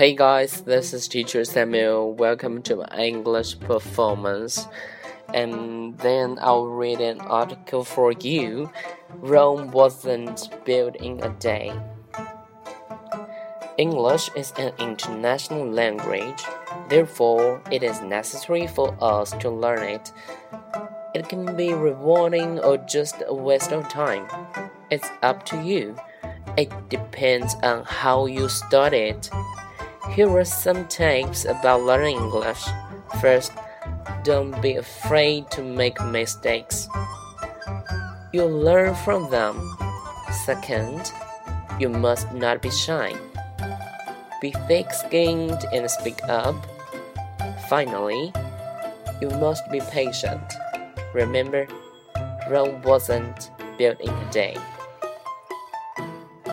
Hey guys, this is teacher Samuel. Welcome to my English performance. And then I'll read an article for you. Rome wasn't built in a day. English is an international language, therefore, it is necessary for us to learn it. It can be rewarding or just a waste of time. It's up to you. It depends on how you study it. Here are some tips about learning English. First, don't be afraid to make mistakes. You learn from them. Second, you must not be shy. Be thick skinned and speak up. Finally, you must be patient. Remember, Rome wasn't built in a day.